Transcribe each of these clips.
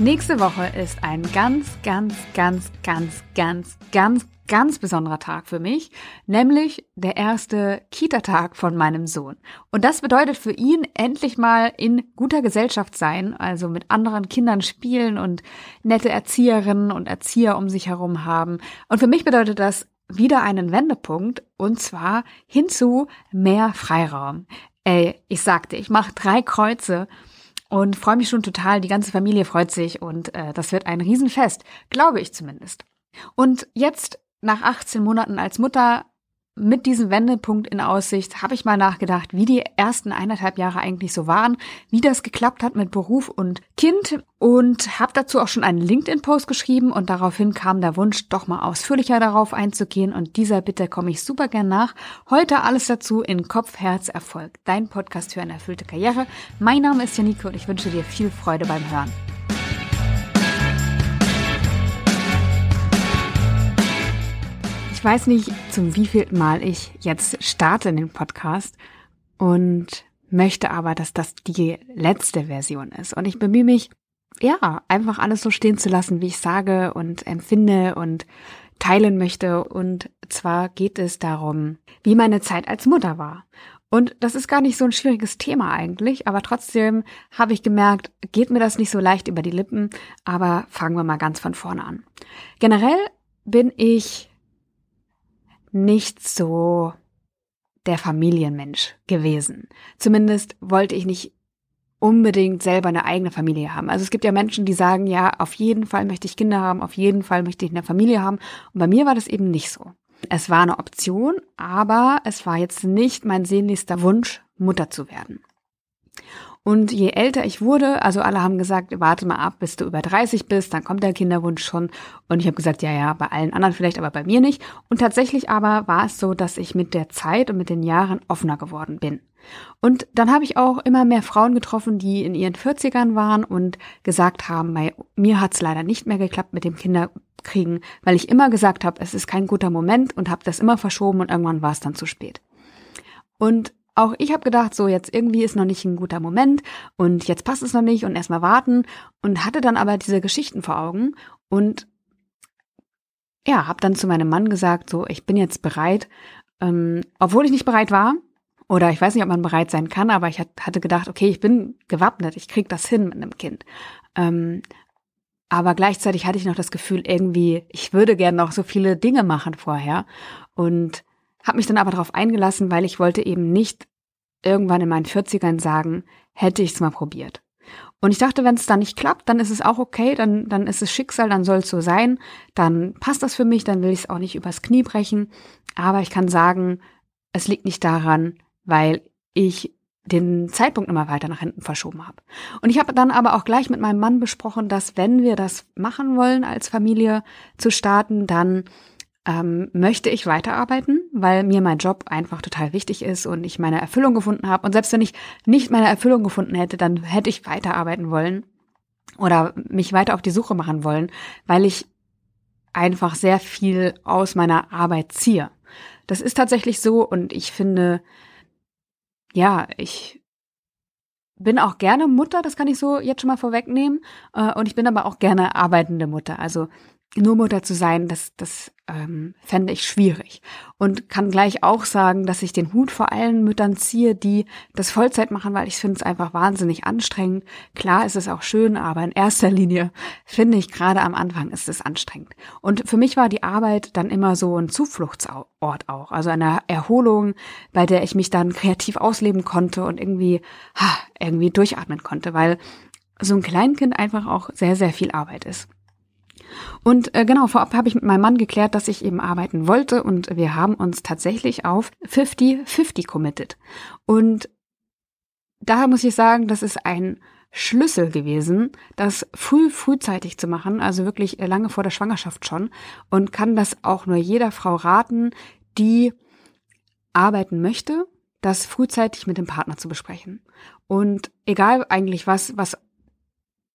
Nächste Woche ist ein ganz, ganz, ganz, ganz, ganz, ganz, ganz besonderer Tag für mich, nämlich der erste Kita-Tag von meinem Sohn. Und das bedeutet für ihn endlich mal in guter Gesellschaft sein, also mit anderen Kindern spielen und nette Erzieherinnen und Erzieher um sich herum haben. Und für mich bedeutet das wieder einen Wendepunkt und zwar hinzu mehr Freiraum. Ey, ich sagte, ich mache drei Kreuze und freue mich schon total. Die ganze Familie freut sich und äh, das wird ein Riesenfest, glaube ich zumindest. Und jetzt nach 18 Monaten als Mutter mit diesem Wendepunkt in Aussicht habe ich mal nachgedacht, wie die ersten eineinhalb Jahre eigentlich so waren, wie das geklappt hat mit Beruf und Kind und habe dazu auch schon einen LinkedIn-Post geschrieben und daraufhin kam der Wunsch, doch mal ausführlicher darauf einzugehen und dieser Bitte komme ich super gern nach. Heute alles dazu in Kopf, Herz, Erfolg, dein Podcast für eine erfüllte Karriere. Mein Name ist Janike und ich wünsche dir viel Freude beim Hören. Ich weiß nicht, zum wievielten Mal ich jetzt starte in den Podcast und möchte aber, dass das die letzte Version ist. Und ich bemühe mich, ja, einfach alles so stehen zu lassen, wie ich sage und empfinde und teilen möchte. Und zwar geht es darum, wie meine Zeit als Mutter war. Und das ist gar nicht so ein schwieriges Thema eigentlich, aber trotzdem habe ich gemerkt, geht mir das nicht so leicht über die Lippen, aber fangen wir mal ganz von vorne an. Generell bin ich nicht so der Familienmensch gewesen. Zumindest wollte ich nicht unbedingt selber eine eigene Familie haben. Also es gibt ja Menschen, die sagen, ja, auf jeden Fall möchte ich Kinder haben, auf jeden Fall möchte ich eine Familie haben. Und bei mir war das eben nicht so. Es war eine Option, aber es war jetzt nicht mein sehnlichster Wunsch, Mutter zu werden. Und je älter ich wurde, also alle haben gesagt, warte mal ab, bis du über 30 bist, dann kommt der Kinderwunsch schon. Und ich habe gesagt, ja, ja, bei allen anderen vielleicht, aber bei mir nicht. Und tatsächlich aber war es so, dass ich mit der Zeit und mit den Jahren offener geworden bin. Und dann habe ich auch immer mehr Frauen getroffen, die in ihren 40ern waren und gesagt haben, bei mir hat es leider nicht mehr geklappt mit dem Kinderkriegen, weil ich immer gesagt habe, es ist kein guter Moment und habe das immer verschoben und irgendwann war es dann zu spät. Und auch ich habe gedacht, so jetzt irgendwie ist noch nicht ein guter Moment und jetzt passt es noch nicht und erstmal warten und hatte dann aber diese Geschichten vor Augen und ja, habe dann zu meinem Mann gesagt, so ich bin jetzt bereit, ähm, obwohl ich nicht bereit war oder ich weiß nicht, ob man bereit sein kann, aber ich hatte gedacht, okay, ich bin gewappnet, ich krieg das hin mit einem Kind. Ähm, aber gleichzeitig hatte ich noch das Gefühl, irgendwie, ich würde gerne noch so viele Dinge machen vorher und habe mich dann aber darauf eingelassen, weil ich wollte eben nicht irgendwann in meinen 40ern sagen, hätte ich es mal probiert. Und ich dachte, wenn es dann nicht klappt, dann ist es auch okay, dann, dann ist es Schicksal, dann soll es so sein, dann passt das für mich, dann will ich es auch nicht übers Knie brechen. Aber ich kann sagen, es liegt nicht daran, weil ich den Zeitpunkt immer weiter nach hinten verschoben habe. Und ich habe dann aber auch gleich mit meinem Mann besprochen, dass wenn wir das machen wollen, als Familie zu starten, dann ähm, möchte ich weiterarbeiten, weil mir mein Job einfach total wichtig ist und ich meine Erfüllung gefunden habe. Und selbst wenn ich nicht meine Erfüllung gefunden hätte, dann hätte ich weiterarbeiten wollen oder mich weiter auf die Suche machen wollen, weil ich einfach sehr viel aus meiner Arbeit ziehe. Das ist tatsächlich so und ich finde, ja, ich bin auch gerne Mutter, das kann ich so jetzt schon mal vorwegnehmen. Äh, und ich bin aber auch gerne arbeitende Mutter. Also nur Mutter zu sein, das, das ähm, fände ich schwierig. Und kann gleich auch sagen, dass ich den Hut vor allen Müttern ziehe, die das Vollzeit machen, weil ich finde es einfach wahnsinnig anstrengend. Klar ist es auch schön, aber in erster Linie finde ich gerade am Anfang ist es anstrengend. Und für mich war die Arbeit dann immer so ein Zufluchtsort auch, also eine Erholung, bei der ich mich dann kreativ ausleben konnte und irgendwie, ha, irgendwie durchatmen konnte, weil so ein Kleinkind einfach auch sehr, sehr viel Arbeit ist. Und äh, genau, vorab habe ich mit meinem Mann geklärt, dass ich eben arbeiten wollte und wir haben uns tatsächlich auf 50-50 committed. Und daher muss ich sagen, das ist ein Schlüssel gewesen, das früh, frühzeitig zu machen, also wirklich lange vor der Schwangerschaft schon und kann das auch nur jeder Frau raten, die arbeiten möchte, das frühzeitig mit dem Partner zu besprechen. Und egal eigentlich was, was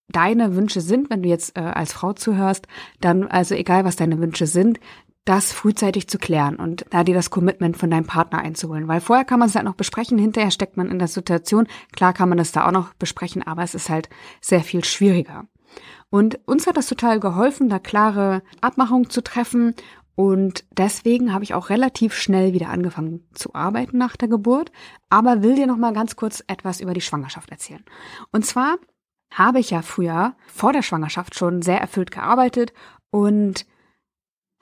deine Wünsche sind, wenn du jetzt äh, als Frau zuhörst, dann, also egal was deine Wünsche sind, das frühzeitig zu klären und da dir das Commitment von deinem Partner einzuholen. Weil vorher kann man es halt noch besprechen, hinterher steckt man in der Situation. Klar kann man das da auch noch besprechen, aber es ist halt sehr viel schwieriger. Und uns hat das total geholfen, da klare Abmachungen zu treffen. Und deswegen habe ich auch relativ schnell wieder angefangen zu arbeiten nach der Geburt. Aber will dir noch mal ganz kurz etwas über die Schwangerschaft erzählen. Und zwar habe ich ja früher vor der Schwangerschaft schon sehr erfüllt gearbeitet und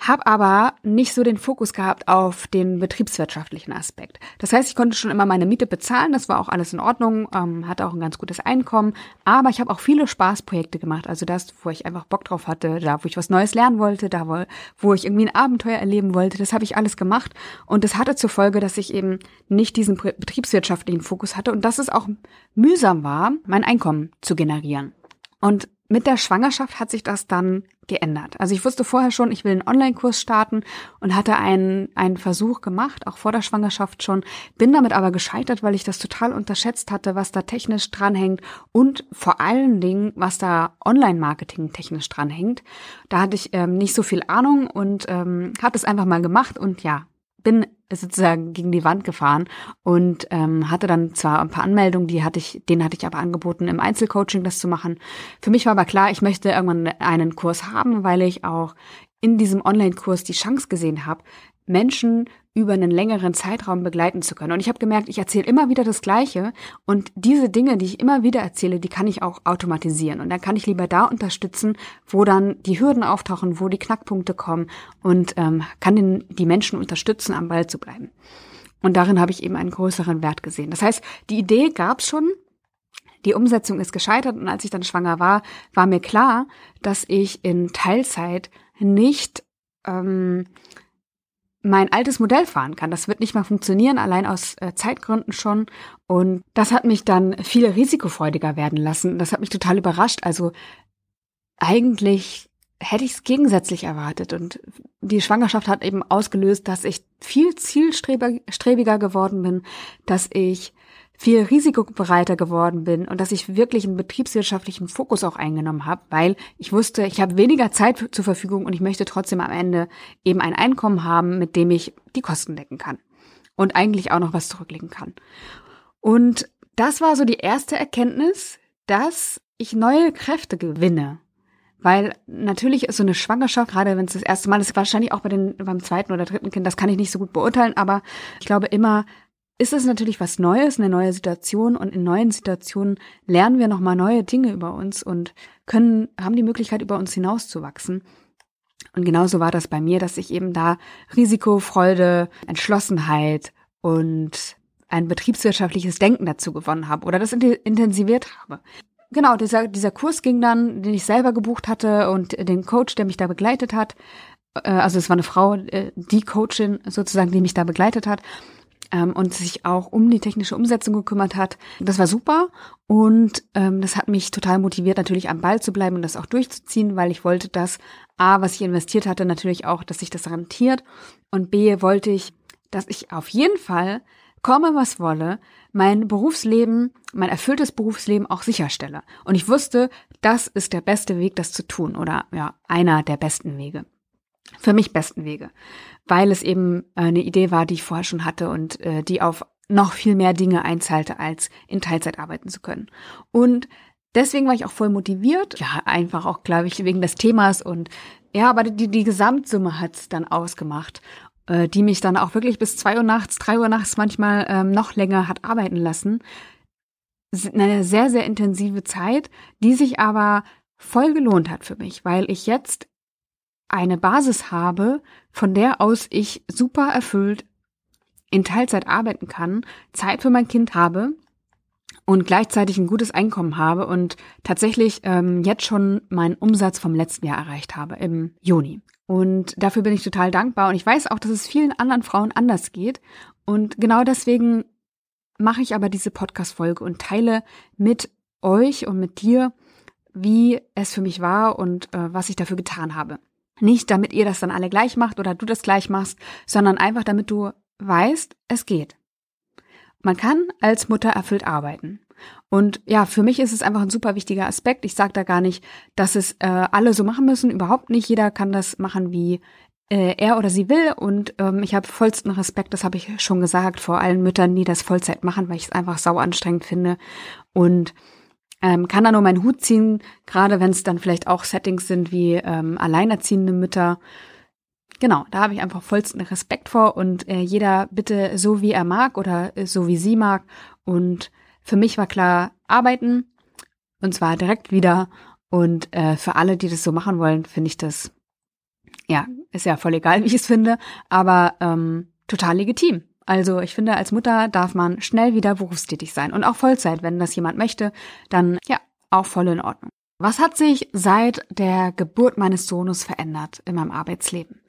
habe aber nicht so den Fokus gehabt auf den betriebswirtschaftlichen Aspekt. Das heißt, ich konnte schon immer meine Miete bezahlen, das war auch alles in Ordnung, ähm, hatte auch ein ganz gutes Einkommen, aber ich habe auch viele Spaßprojekte gemacht, also das, wo ich einfach Bock drauf hatte, da, wo ich was Neues lernen wollte, da, wo, wo ich irgendwie ein Abenteuer erleben wollte, das habe ich alles gemacht und das hatte zur Folge, dass ich eben nicht diesen betriebswirtschaftlichen Fokus hatte und dass es auch mühsam war, mein Einkommen zu generieren. Und mit der Schwangerschaft hat sich das dann geändert. Also ich wusste vorher schon, ich will einen Online-Kurs starten und hatte einen, einen Versuch gemacht, auch vor der Schwangerschaft schon, bin damit aber gescheitert, weil ich das total unterschätzt hatte, was da technisch dranhängt und vor allen Dingen, was da Online-Marketing technisch dranhängt. Da hatte ich ähm, nicht so viel Ahnung und ähm, habe es einfach mal gemacht und ja, bin sozusagen gegen die Wand gefahren und ähm, hatte dann zwar ein paar Anmeldungen, die hatte ich, denen hatte ich aber angeboten, im Einzelcoaching das zu machen. Für mich war aber klar, ich möchte irgendwann einen Kurs haben, weil ich auch in diesem Online-Kurs die Chance gesehen habe, Menschen über einen längeren Zeitraum begleiten zu können. Und ich habe gemerkt, ich erzähle immer wieder das Gleiche und diese Dinge, die ich immer wieder erzähle, die kann ich auch automatisieren. Und dann kann ich lieber da unterstützen, wo dann die Hürden auftauchen, wo die Knackpunkte kommen und ähm, kann den, die Menschen unterstützen, am Ball zu bleiben. Und darin habe ich eben einen größeren Wert gesehen. Das heißt, die Idee gab schon, die Umsetzung ist gescheitert und als ich dann schwanger war, war mir klar, dass ich in Teilzeit nicht ähm, mein altes Modell fahren kann. Das wird nicht mal funktionieren, allein aus äh, Zeitgründen schon. Und das hat mich dann viel risikofreudiger werden lassen. Das hat mich total überrascht. Also eigentlich hätte ich es gegensätzlich erwartet. Und die Schwangerschaft hat eben ausgelöst, dass ich viel zielstrebiger geworden bin, dass ich viel risikobereiter geworden bin und dass ich wirklich einen betriebswirtschaftlichen Fokus auch eingenommen habe, weil ich wusste, ich habe weniger Zeit zur Verfügung und ich möchte trotzdem am Ende eben ein Einkommen haben, mit dem ich die Kosten decken kann und eigentlich auch noch was zurücklegen kann. Und das war so die erste Erkenntnis, dass ich neue Kräfte gewinne. Weil natürlich ist so eine Schwangerschaft, gerade wenn es das erste Mal ist, wahrscheinlich auch bei den, beim zweiten oder dritten Kind, das kann ich nicht so gut beurteilen, aber ich glaube immer, ist es natürlich was Neues, eine neue Situation und in neuen Situationen lernen wir nochmal neue Dinge über uns und können, haben die Möglichkeit, über uns hinauszuwachsen. Und genauso war das bei mir, dass ich eben da Risikofreude, Entschlossenheit und ein betriebswirtschaftliches Denken dazu gewonnen habe oder das intensiviert habe. Genau, dieser, dieser Kurs ging dann, den ich selber gebucht hatte und den Coach, der mich da begleitet hat, äh, also es war eine Frau, äh, die Coachin sozusagen, die mich da begleitet hat, ähm, und sich auch um die technische Umsetzung gekümmert hat. Das war super und ähm, das hat mich total motiviert, natürlich am Ball zu bleiben und das auch durchzuziehen, weil ich wollte, dass A, was ich investiert hatte, natürlich auch, dass sich das rentiert und B, wollte ich, dass ich auf jeden Fall komme, was wolle, mein Berufsleben, mein erfülltes Berufsleben auch sicherstelle. Und ich wusste, das ist der beste Weg, das zu tun oder ja, einer der besten Wege für mich besten Wege, weil es eben äh, eine Idee war, die ich vorher schon hatte und äh, die auf noch viel mehr Dinge einzahlte, als in Teilzeit arbeiten zu können. Und deswegen war ich auch voll motiviert, ja, einfach auch, glaube ich, wegen des Themas und ja, aber die, die Gesamtsumme hat's dann ausgemacht, äh, die mich dann auch wirklich bis zwei Uhr nachts, drei Uhr nachts manchmal ähm, noch länger hat arbeiten lassen. Eine sehr, sehr intensive Zeit, die sich aber voll gelohnt hat für mich, weil ich jetzt eine Basis habe, von der aus ich super erfüllt in Teilzeit arbeiten kann, Zeit für mein Kind habe und gleichzeitig ein gutes Einkommen habe und tatsächlich ähm, jetzt schon meinen Umsatz vom letzten Jahr erreicht habe im Juni. Und dafür bin ich total dankbar und ich weiß auch, dass es vielen anderen Frauen anders geht. Und genau deswegen mache ich aber diese Podcast-Folge und teile mit euch und mit dir, wie es für mich war und äh, was ich dafür getan habe. Nicht, damit ihr das dann alle gleich macht oder du das gleich machst, sondern einfach, damit du weißt, es geht. Man kann als Mutter erfüllt arbeiten. Und ja, für mich ist es einfach ein super wichtiger Aspekt. Ich sage da gar nicht, dass es äh, alle so machen müssen. Überhaupt nicht. Jeder kann das machen, wie äh, er oder sie will. Und ähm, ich habe vollsten Respekt, das habe ich schon gesagt, vor allen Müttern, die das Vollzeit machen, weil ich es einfach sau anstrengend finde. Und Ähm, kann da nur meinen Hut ziehen, gerade wenn es dann vielleicht auch Settings sind wie ähm, alleinerziehende Mütter. Genau, da habe ich einfach vollsten Respekt vor und äh, jeder bitte so wie er mag oder äh, so wie sie mag. Und für mich war klar, arbeiten und zwar direkt wieder. Und äh, für alle, die das so machen wollen, finde ich das, ja, ist ja voll egal, wie ich es finde, aber ähm, total legitim. Also ich finde, als Mutter darf man schnell wieder berufstätig sein und auch Vollzeit, wenn das jemand möchte, dann ja, auch voll in Ordnung. Was hat sich seit der Geburt meines Sohnes verändert in meinem Arbeitsleben?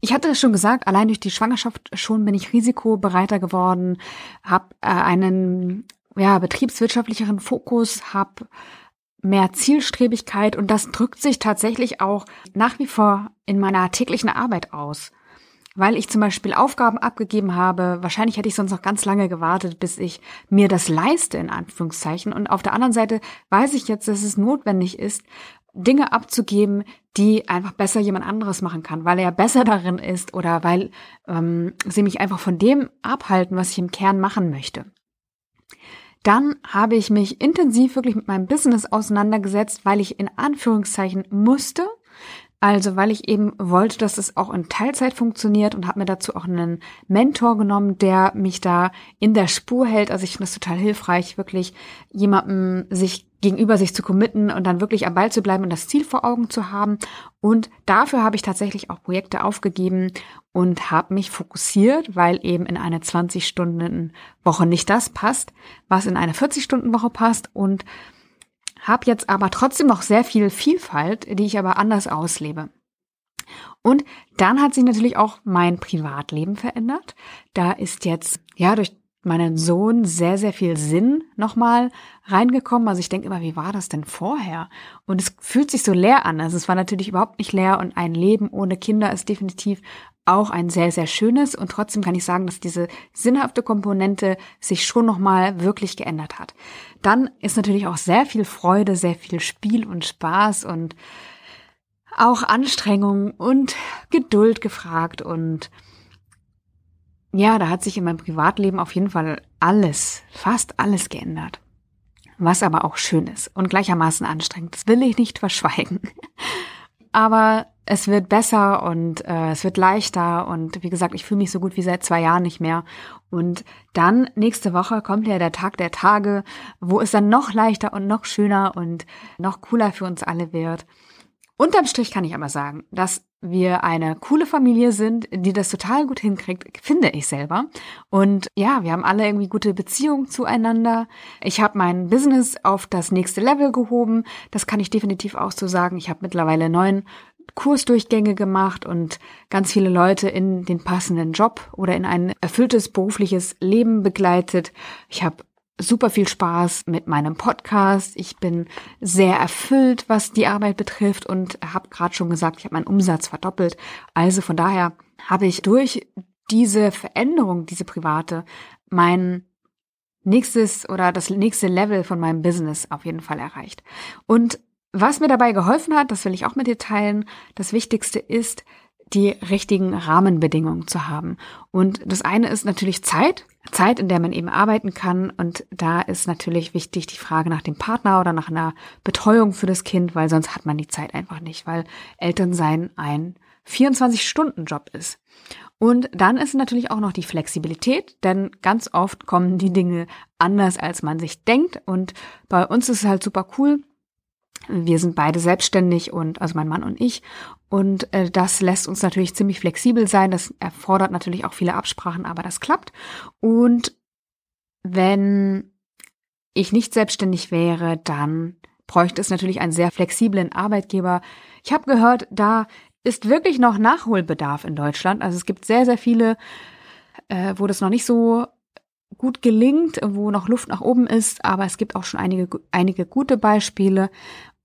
Ich hatte es schon gesagt, allein durch die Schwangerschaft schon bin ich risikobereiter geworden, habe äh, einen ja, betriebswirtschaftlicheren Fokus, habe mehr Zielstrebigkeit und das drückt sich tatsächlich auch nach wie vor in meiner täglichen Arbeit aus weil ich zum Beispiel Aufgaben abgegeben habe. Wahrscheinlich hätte ich sonst noch ganz lange gewartet, bis ich mir das leiste, in Anführungszeichen. Und auf der anderen Seite weiß ich jetzt, dass es notwendig ist, Dinge abzugeben, die einfach besser jemand anderes machen kann, weil er besser darin ist oder weil ähm, sie mich einfach von dem abhalten, was ich im Kern machen möchte. Dann habe ich mich intensiv wirklich mit meinem Business auseinandergesetzt, weil ich in Anführungszeichen musste, also weil ich eben wollte, dass es auch in Teilzeit funktioniert und habe mir dazu auch einen Mentor genommen, der mich da in der Spur hält. Also ich finde es total hilfreich, wirklich jemandem sich gegenüber sich zu committen und dann wirklich am Ball zu bleiben und das Ziel vor Augen zu haben. Und dafür habe ich tatsächlich auch Projekte aufgegeben und habe mich fokussiert, weil eben in eine 20-Stunden-Woche nicht das passt, was in eine 40-Stunden-Woche passt und habe jetzt aber trotzdem noch sehr viel Vielfalt, die ich aber anders auslebe. Und dann hat sich natürlich auch mein Privatleben verändert. Da ist jetzt, ja, durch meinen Sohn sehr, sehr viel Sinn nochmal reingekommen. Also ich denke immer, wie war das denn vorher? Und es fühlt sich so leer an. Also es war natürlich überhaupt nicht leer und ein Leben ohne Kinder ist definitiv auch ein sehr, sehr schönes. Und trotzdem kann ich sagen, dass diese sinnhafte Komponente sich schon nochmal wirklich geändert hat. Dann ist natürlich auch sehr viel Freude, sehr viel Spiel und Spaß und auch Anstrengung und Geduld gefragt und ja, da hat sich in meinem Privatleben auf jeden Fall alles, fast alles geändert. Was aber auch schön ist und gleichermaßen anstrengend. Das will ich nicht verschweigen. Aber es wird besser und äh, es wird leichter und wie gesagt, ich fühle mich so gut wie seit zwei Jahren nicht mehr. Und dann nächste Woche kommt ja der Tag der Tage, wo es dann noch leichter und noch schöner und noch cooler für uns alle wird. Unterm Strich kann ich aber sagen, dass wir eine coole Familie sind, die das total gut hinkriegt, finde ich selber. Und ja, wir haben alle irgendwie gute Beziehungen zueinander. Ich habe mein Business auf das nächste Level gehoben. Das kann ich definitiv auch so sagen. Ich habe mittlerweile neun Kursdurchgänge gemacht und ganz viele Leute in den passenden Job oder in ein erfülltes berufliches Leben begleitet. Ich habe super viel Spaß mit meinem Podcast. Ich bin sehr erfüllt, was die Arbeit betrifft und habe gerade schon gesagt, ich habe meinen Umsatz verdoppelt. Also von daher habe ich durch diese Veränderung, diese private, mein nächstes oder das nächste Level von meinem Business auf jeden Fall erreicht. Und was mir dabei geholfen hat, das will ich auch mit dir teilen, das Wichtigste ist, die richtigen Rahmenbedingungen zu haben. Und das eine ist natürlich Zeit, Zeit, in der man eben arbeiten kann. Und da ist natürlich wichtig die Frage nach dem Partner oder nach einer Betreuung für das Kind, weil sonst hat man die Zeit einfach nicht, weil Elternsein ein 24-Stunden-Job ist. Und dann ist natürlich auch noch die Flexibilität, denn ganz oft kommen die Dinge anders, als man sich denkt. Und bei uns ist es halt super cool. Wir sind beide selbstständig und also mein Mann und ich und äh, das lässt uns natürlich ziemlich flexibel sein. Das erfordert natürlich auch viele Absprachen, aber das klappt. Und wenn ich nicht selbstständig wäre, dann bräuchte es natürlich einen sehr flexiblen Arbeitgeber. Ich habe gehört, da ist wirklich noch Nachholbedarf in Deutschland. Also es gibt sehr, sehr viele, äh, wo das noch nicht so gut gelingt, wo noch Luft nach oben ist, aber es gibt auch schon einige, einige gute Beispiele.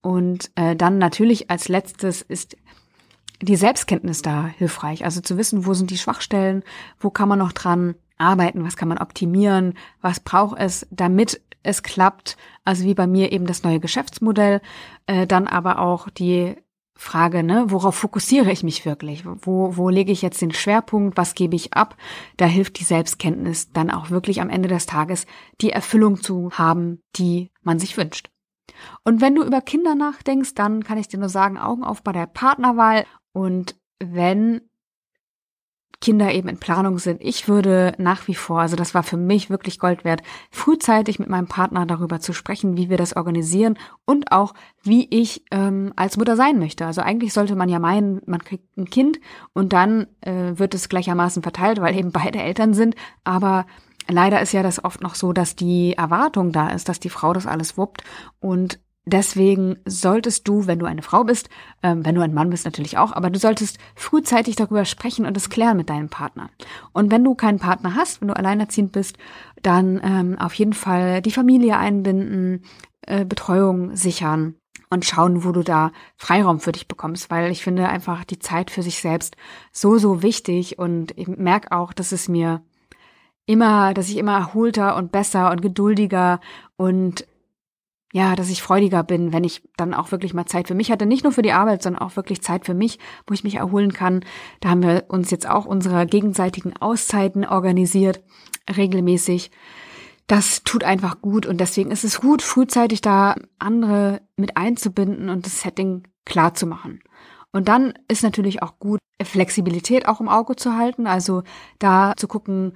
Und äh, dann natürlich als letztes ist die Selbstkenntnis da hilfreich. Also zu wissen, wo sind die Schwachstellen, wo kann man noch dran arbeiten, was kann man optimieren, was braucht es, damit es klappt. Also wie bei mir eben das neue Geschäftsmodell, äh, dann aber auch die Frage, ne, worauf fokussiere ich mich wirklich? Wo, wo lege ich jetzt den Schwerpunkt? Was gebe ich ab? Da hilft die Selbstkenntnis dann auch wirklich am Ende des Tages die Erfüllung zu haben, die man sich wünscht. Und wenn du über Kinder nachdenkst, dann kann ich dir nur sagen, Augen auf bei der Partnerwahl. Und wenn Kinder eben in Planung sind. Ich würde nach wie vor, also das war für mich wirklich Gold wert, frühzeitig mit meinem Partner darüber zu sprechen, wie wir das organisieren und auch, wie ich ähm, als Mutter sein möchte. Also eigentlich sollte man ja meinen, man kriegt ein Kind und dann äh, wird es gleichermaßen verteilt, weil eben beide Eltern sind. Aber leider ist ja das oft noch so, dass die Erwartung da ist, dass die Frau das alles wuppt und Deswegen solltest du, wenn du eine Frau bist, ähm, wenn du ein Mann bist natürlich auch, aber du solltest frühzeitig darüber sprechen und es klären mit deinem Partner. Und wenn du keinen Partner hast, wenn du alleinerziehend bist, dann ähm, auf jeden Fall die Familie einbinden, äh, Betreuung sichern und schauen, wo du da Freiraum für dich bekommst, weil ich finde einfach die Zeit für sich selbst so, so wichtig und ich merke auch, dass es mir immer, dass ich immer erholter und besser und geduldiger und ja, dass ich freudiger bin, wenn ich dann auch wirklich mal Zeit für mich hatte. Nicht nur für die Arbeit, sondern auch wirklich Zeit für mich, wo ich mich erholen kann. Da haben wir uns jetzt auch unsere gegenseitigen Auszeiten organisiert, regelmäßig. Das tut einfach gut und deswegen ist es gut, frühzeitig da andere mit einzubinden und das Setting klar zu machen. Und dann ist natürlich auch gut, Flexibilität auch im Auge zu halten, also da zu gucken,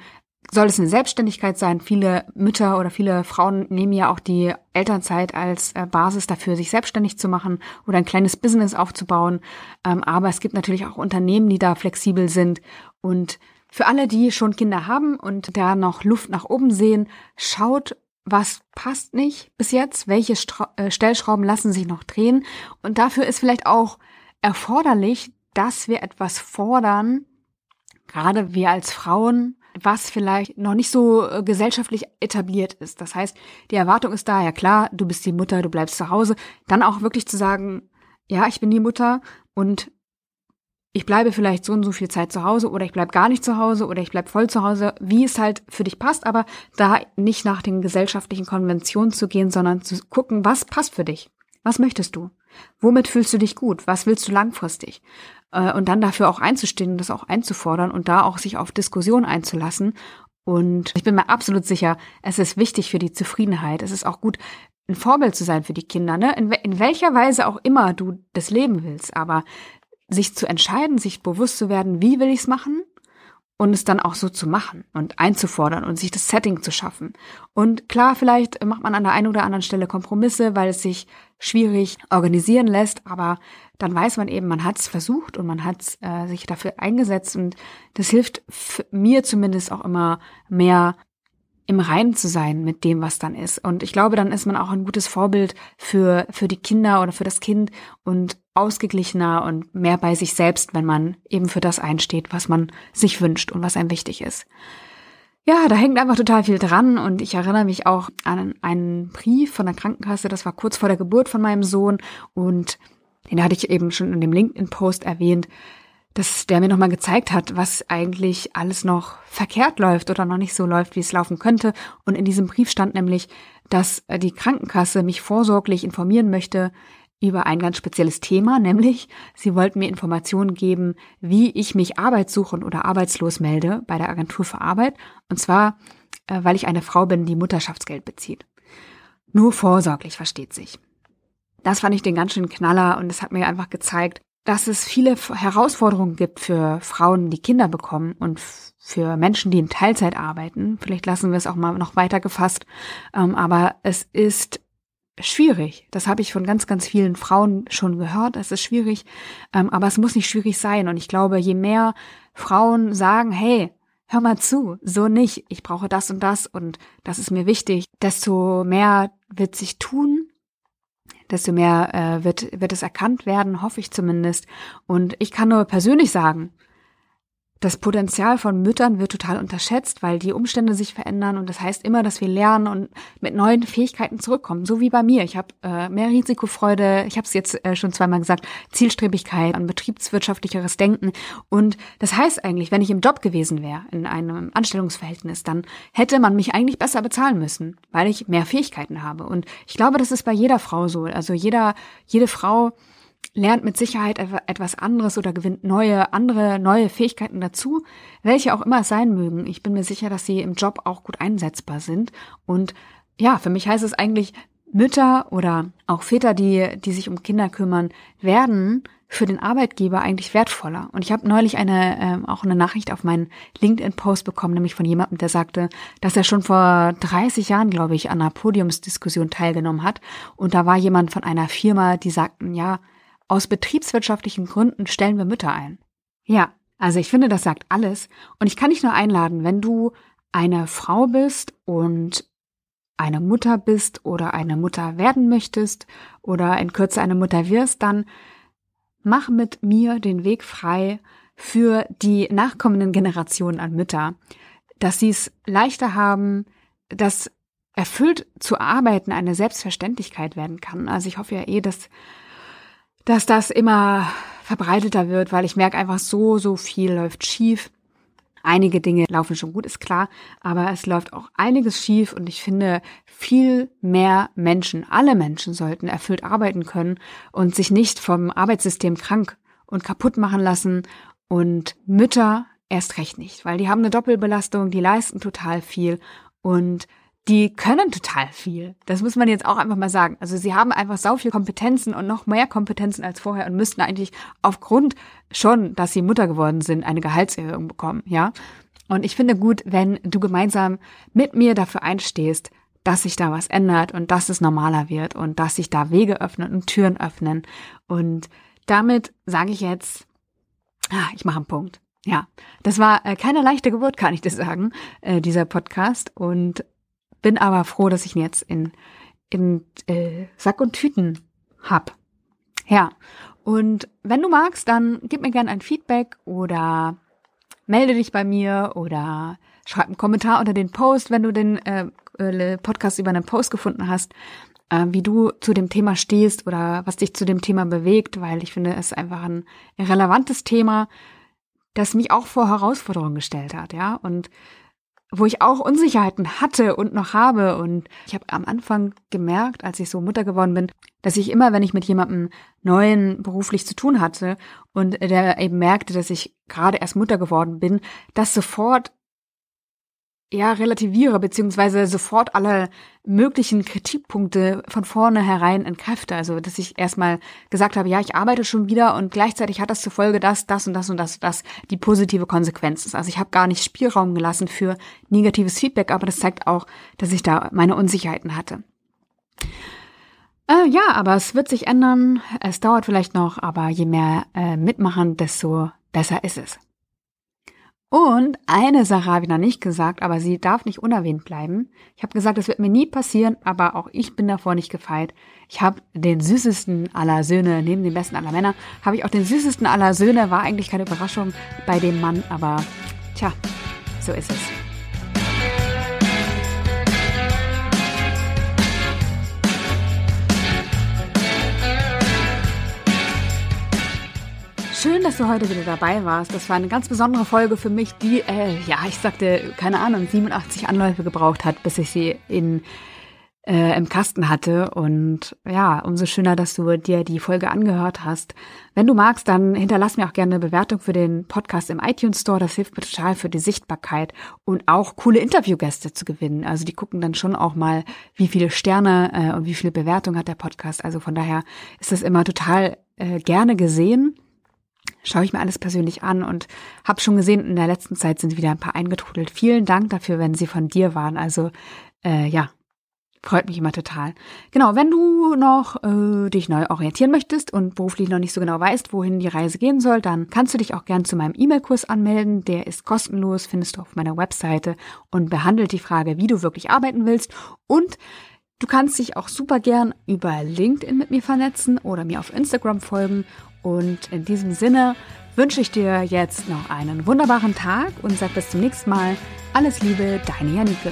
soll es eine Selbstständigkeit sein. Viele Mütter oder viele Frauen nehmen ja auch die Elternzeit als äh, Basis dafür, sich selbstständig zu machen oder ein kleines Business aufzubauen. Ähm, aber es gibt natürlich auch Unternehmen, die da flexibel sind. Und für alle, die schon Kinder haben und da noch Luft nach oben sehen, schaut, was passt nicht bis jetzt, welche äh, Stellschrauben lassen sich noch drehen. Und dafür ist vielleicht auch erforderlich, dass wir etwas fordern, gerade wir als Frauen, was vielleicht noch nicht so äh, gesellschaftlich etabliert ist. Das heißt, die Erwartung ist da, ja klar, du bist die Mutter, du bleibst zu Hause. Dann auch wirklich zu sagen, ja, ich bin die Mutter und ich bleibe vielleicht so und so viel Zeit zu Hause oder ich bleibe gar nicht zu Hause oder ich bleibe voll zu Hause, wie es halt für dich passt, aber da nicht nach den gesellschaftlichen Konventionen zu gehen, sondern zu gucken, was passt für dich. Was möchtest du? Womit fühlst du dich gut? Was willst du langfristig? Äh, und dann dafür auch einzustehen das auch einzufordern und da auch sich auf Diskussion einzulassen. Und ich bin mir absolut sicher, es ist wichtig für die Zufriedenheit. Es ist auch gut, ein Vorbild zu sein für die Kinder, ne? In, in welcher Weise auch immer du das leben willst, aber sich zu entscheiden, sich bewusst zu werden, wie will ich's machen und es dann auch so zu machen und einzufordern und sich das Setting zu schaffen. Und klar, vielleicht macht man an der einen oder anderen Stelle Kompromisse, weil es sich schwierig organisieren lässt, aber dann weiß man eben, man hat es versucht und man hat äh, sich dafür eingesetzt und das hilft mir zumindest auch immer mehr im Reinen zu sein mit dem, was dann ist. Und ich glaube, dann ist man auch ein gutes Vorbild für, für die Kinder oder für das Kind und ausgeglichener und mehr bei sich selbst, wenn man eben für das einsteht, was man sich wünscht und was einem wichtig ist. Ja, da hängt einfach total viel dran und ich erinnere mich auch an einen Brief von der Krankenkasse, das war kurz vor der Geburt von meinem Sohn und den hatte ich eben schon in dem LinkedIn-Post erwähnt dass der mir nochmal gezeigt hat, was eigentlich alles noch verkehrt läuft oder noch nicht so läuft, wie es laufen könnte. Und in diesem Brief stand nämlich, dass die Krankenkasse mich vorsorglich informieren möchte über ein ganz spezielles Thema, nämlich sie wollten mir Informationen geben, wie ich mich arbeitssuchend oder arbeitslos melde bei der Agentur für Arbeit. Und zwar, äh, weil ich eine Frau bin, die Mutterschaftsgeld bezieht. Nur vorsorglich, versteht sich. Das fand ich den ganz schönen Knaller und es hat mir einfach gezeigt, dass es viele Herausforderungen gibt für Frauen, die Kinder bekommen und für Menschen, die in Teilzeit arbeiten. Vielleicht lassen wir es auch mal noch weiter gefasst. Ähm, aber es ist schwierig. Das habe ich von ganz, ganz vielen Frauen schon gehört. Es ist schwierig, ähm, aber es muss nicht schwierig sein. Und ich glaube, je mehr Frauen sagen, hey, hör mal zu, so nicht, ich brauche das und das und das ist mir wichtig, desto mehr wird sich tun desto mehr äh, wird, wird es erkannt werden, hoffe ich zumindest. Und ich kann nur persönlich sagen, das Potenzial von Müttern wird total unterschätzt, weil die Umstände sich verändern und das heißt immer, dass wir lernen und mit neuen Fähigkeiten zurückkommen. So wie bei mir. Ich habe äh, mehr Risikofreude, ich habe es jetzt äh, schon zweimal gesagt, Zielstrebigkeit, ein betriebswirtschaftlicheres Denken. Und das heißt eigentlich, wenn ich im Job gewesen wäre, in einem Anstellungsverhältnis, dann hätte man mich eigentlich besser bezahlen müssen, weil ich mehr Fähigkeiten habe. Und ich glaube, das ist bei jeder Frau so. Also jeder, jede Frau lernt mit Sicherheit etwas anderes oder gewinnt neue, andere, neue Fähigkeiten dazu, welche auch immer es sein mögen. Ich bin mir sicher, dass sie im Job auch gut einsetzbar sind. Und ja, für mich heißt es eigentlich, Mütter oder auch Väter, die, die sich um Kinder kümmern, werden für den Arbeitgeber eigentlich wertvoller. Und ich habe neulich eine äh, auch eine Nachricht auf meinen LinkedIn-Post bekommen, nämlich von jemandem, der sagte, dass er schon vor 30 Jahren, glaube ich, an einer Podiumsdiskussion teilgenommen hat. Und da war jemand von einer Firma, die sagten, ja, aus betriebswirtschaftlichen Gründen stellen wir Mütter ein. Ja, also ich finde, das sagt alles. Und ich kann dich nur einladen, wenn du eine Frau bist und eine Mutter bist oder eine Mutter werden möchtest oder in Kürze eine Mutter wirst, dann mach mit mir den Weg frei für die nachkommenden Generationen an Mütter, dass sie es leichter haben, dass erfüllt zu arbeiten eine Selbstverständlichkeit werden kann. Also ich hoffe ja eh, dass, dass das immer verbreiteter wird, weil ich merke einfach so, so viel läuft schief. Einige Dinge laufen schon gut, ist klar, aber es läuft auch einiges schief und ich finde, viel mehr Menschen, alle Menschen sollten erfüllt arbeiten können und sich nicht vom Arbeitssystem krank und kaputt machen lassen und Mütter erst recht nicht, weil die haben eine Doppelbelastung, die leisten total viel und die können total viel. Das muss man jetzt auch einfach mal sagen. Also sie haben einfach so viel Kompetenzen und noch mehr Kompetenzen als vorher und müssten eigentlich aufgrund schon, dass sie Mutter geworden sind, eine Gehaltserhöhung bekommen, ja. Und ich finde gut, wenn du gemeinsam mit mir dafür einstehst, dass sich da was ändert und dass es normaler wird und dass sich da Wege öffnen und Türen öffnen. Und damit sage ich jetzt, ah, ich mache einen Punkt. Ja, das war äh, keine leichte Geburt, kann ich dir sagen, äh, dieser Podcast. Und bin aber froh, dass ich ihn jetzt in, in äh, Sack und Tüten hab. Ja, und wenn du magst, dann gib mir gerne ein Feedback oder melde dich bei mir oder schreib einen Kommentar unter den Post, wenn du den äh, äh, Podcast über einen Post gefunden hast, äh, wie du zu dem Thema stehst oder was dich zu dem Thema bewegt, weil ich finde, es ist einfach ein relevantes Thema, das mich auch vor Herausforderungen gestellt hat, ja. Und wo ich auch Unsicherheiten hatte und noch habe. Und ich habe am Anfang gemerkt, als ich so Mutter geworden bin, dass ich immer, wenn ich mit jemandem Neuen beruflich zu tun hatte und der eben merkte, dass ich gerade erst Mutter geworden bin, das sofort ja, relativiere, beziehungsweise sofort alle möglichen Kritikpunkte von vornherein entkräfte. Also, dass ich erstmal gesagt habe, ja, ich arbeite schon wieder und gleichzeitig hat das zur Folge das, das und das und das und das die positive Konsequenz ist. Also, ich habe gar nicht Spielraum gelassen für negatives Feedback, aber das zeigt auch, dass ich da meine Unsicherheiten hatte. Äh, ja, aber es wird sich ändern. Es dauert vielleicht noch, aber je mehr äh, mitmachen, desto besser ist es. Und eine Sache habe ich noch nicht gesagt, aber sie darf nicht unerwähnt bleiben. Ich habe gesagt, das wird mir nie passieren, aber auch ich bin davor nicht gefeit. Ich habe den süßesten aller Söhne, neben dem besten aller Männer, habe ich auch den süßesten aller Söhne. War eigentlich keine Überraschung bei dem Mann, aber tja, so ist es. Schön, dass du heute wieder dabei warst. Das war eine ganz besondere Folge für mich, die, äh, ja, ich sagte, keine Ahnung, 87 Anläufe gebraucht hat, bis ich sie in, äh, im Kasten hatte. Und ja, umso schöner, dass du dir die Folge angehört hast. Wenn du magst, dann hinterlass mir auch gerne eine Bewertung für den Podcast im iTunes Store. Das hilft mir total für die Sichtbarkeit und auch coole Interviewgäste zu gewinnen. Also die gucken dann schon auch mal, wie viele Sterne äh, und wie viele Bewertungen hat der Podcast. Also von daher ist das immer total äh, gerne gesehen schaue ich mir alles persönlich an und habe schon gesehen, in der letzten Zeit sind wieder ein paar eingetrudelt. Vielen Dank dafür, wenn sie von dir waren. Also äh, ja, freut mich immer total. Genau, wenn du noch äh, dich neu orientieren möchtest und beruflich noch nicht so genau weißt, wohin die Reise gehen soll, dann kannst du dich auch gern zu meinem E-Mail-Kurs anmelden. Der ist kostenlos, findest du auf meiner Webseite und behandelt die Frage, wie du wirklich arbeiten willst. Und du kannst dich auch super gern über LinkedIn mit mir vernetzen oder mir auf Instagram folgen und in diesem Sinne wünsche ich dir jetzt noch einen wunderbaren Tag und sag bis zum nächsten Mal. Alles Liebe, deine Janike.